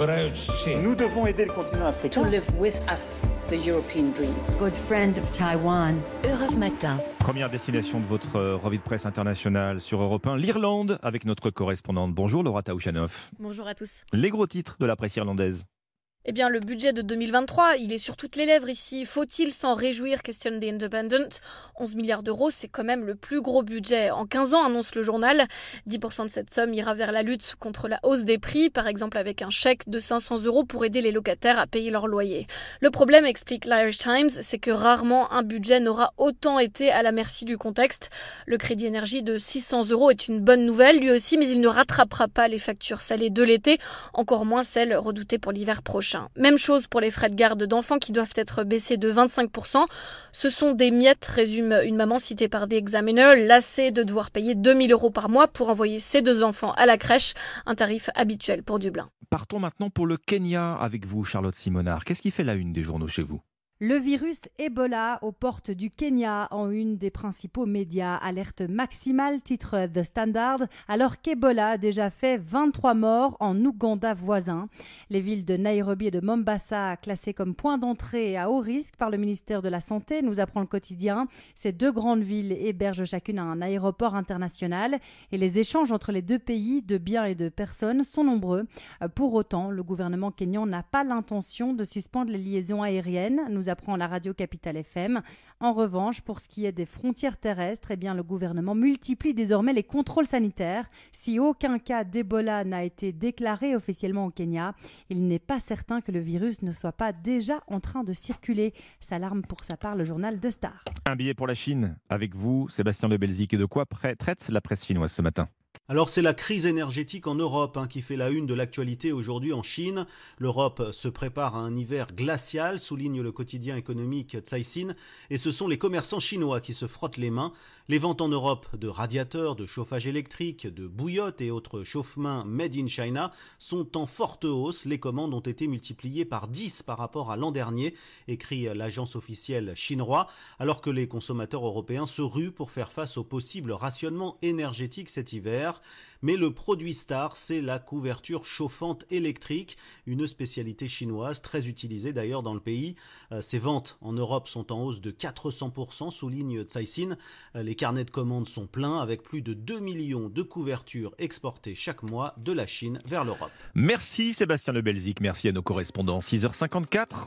Nous devons aider le continent africain. To live with us, the European dream. Good friend of Taiwan. Europe Matin. Première destination de votre euh, revue de presse internationale sur Europe 1, l'Irlande, avec notre correspondante. Bonjour Laura Taouchanoff. Bonjour à tous. Les gros titres de la presse irlandaise. Eh bien, le budget de 2023, il est sur toutes les lèvres ici. Faut-il s'en réjouir Question The Independent. 11 milliards d'euros, c'est quand même le plus gros budget en 15 ans, annonce le journal. 10% de cette somme ira vers la lutte contre la hausse des prix, par exemple avec un chèque de 500 euros pour aider les locataires à payer leur loyer. Le problème, explique l'Irish Times, c'est que rarement un budget n'aura autant été à la merci du contexte. Le crédit énergie de 600 euros est une bonne nouvelle, lui aussi, mais il ne rattrapera pas les factures salées de l'été, encore moins celles redoutées pour l'hiver prochain. Même chose pour les frais de garde d'enfants qui doivent être baissés de 25%. Ce sont des miettes, résume une maman citée par des examineurs, lassée de devoir payer 2000 euros par mois pour envoyer ses deux enfants à la crèche, un tarif habituel pour Dublin. Partons maintenant pour le Kenya avec vous, Charlotte Simonard. Qu'est-ce qui fait la une des journaux chez vous? Le virus Ebola aux portes du Kenya en une des principaux médias. Alerte maximale, titre The Standard, alors qu'Ebola a déjà fait 23 morts en Ouganda voisin. Les villes de Nairobi et de Mombasa, classées comme point d'entrée à haut risque par le ministère de la Santé, nous apprend le quotidien. Ces deux grandes villes hébergent chacune un aéroport international et les échanges entre les deux pays de biens et de personnes sont nombreux. Pour autant, le gouvernement kenyan n'a pas l'intention de suspendre les liaisons aériennes. Apprend la radio Capitale FM. En revanche, pour ce qui est des frontières terrestres, eh bien, le gouvernement multiplie désormais les contrôles sanitaires. Si aucun cas d'Ebola n'a été déclaré officiellement au Kenya, il n'est pas certain que le virus ne soit pas déjà en train de circuler. S'alarme pour sa part le journal de Star. Un billet pour la Chine. Avec vous, Sébastien de Belzic. De quoi traite la presse chinoise ce matin? Alors c'est la crise énergétique en Europe hein, qui fait la une de l'actualité aujourd'hui en Chine. L'Europe se prépare à un hiver glacial, souligne le quotidien économique Caixin, et ce sont les commerçants chinois qui se frottent les mains. Les ventes en Europe de radiateurs, de chauffage électrique, de bouillottes et autres chauffe-mains made in China sont en forte hausse. Les commandes ont été multipliées par 10 par rapport à l'an dernier, écrit l'agence officielle chinoise, alors que les consommateurs européens se ruent pour faire face au possible rationnement énergétique cet hiver. Mais le produit star, c'est la couverture chauffante électrique, une spécialité chinoise très utilisée d'ailleurs dans le pays. Euh, ses ventes en Europe sont en hausse de 400%, souligne Caixin. Euh, les carnets de commandes sont pleins avec plus de 2 millions de couvertures exportées chaque mois de la Chine vers l'Europe. Merci Sébastien Le Belzic, merci à nos correspondants. 6h54.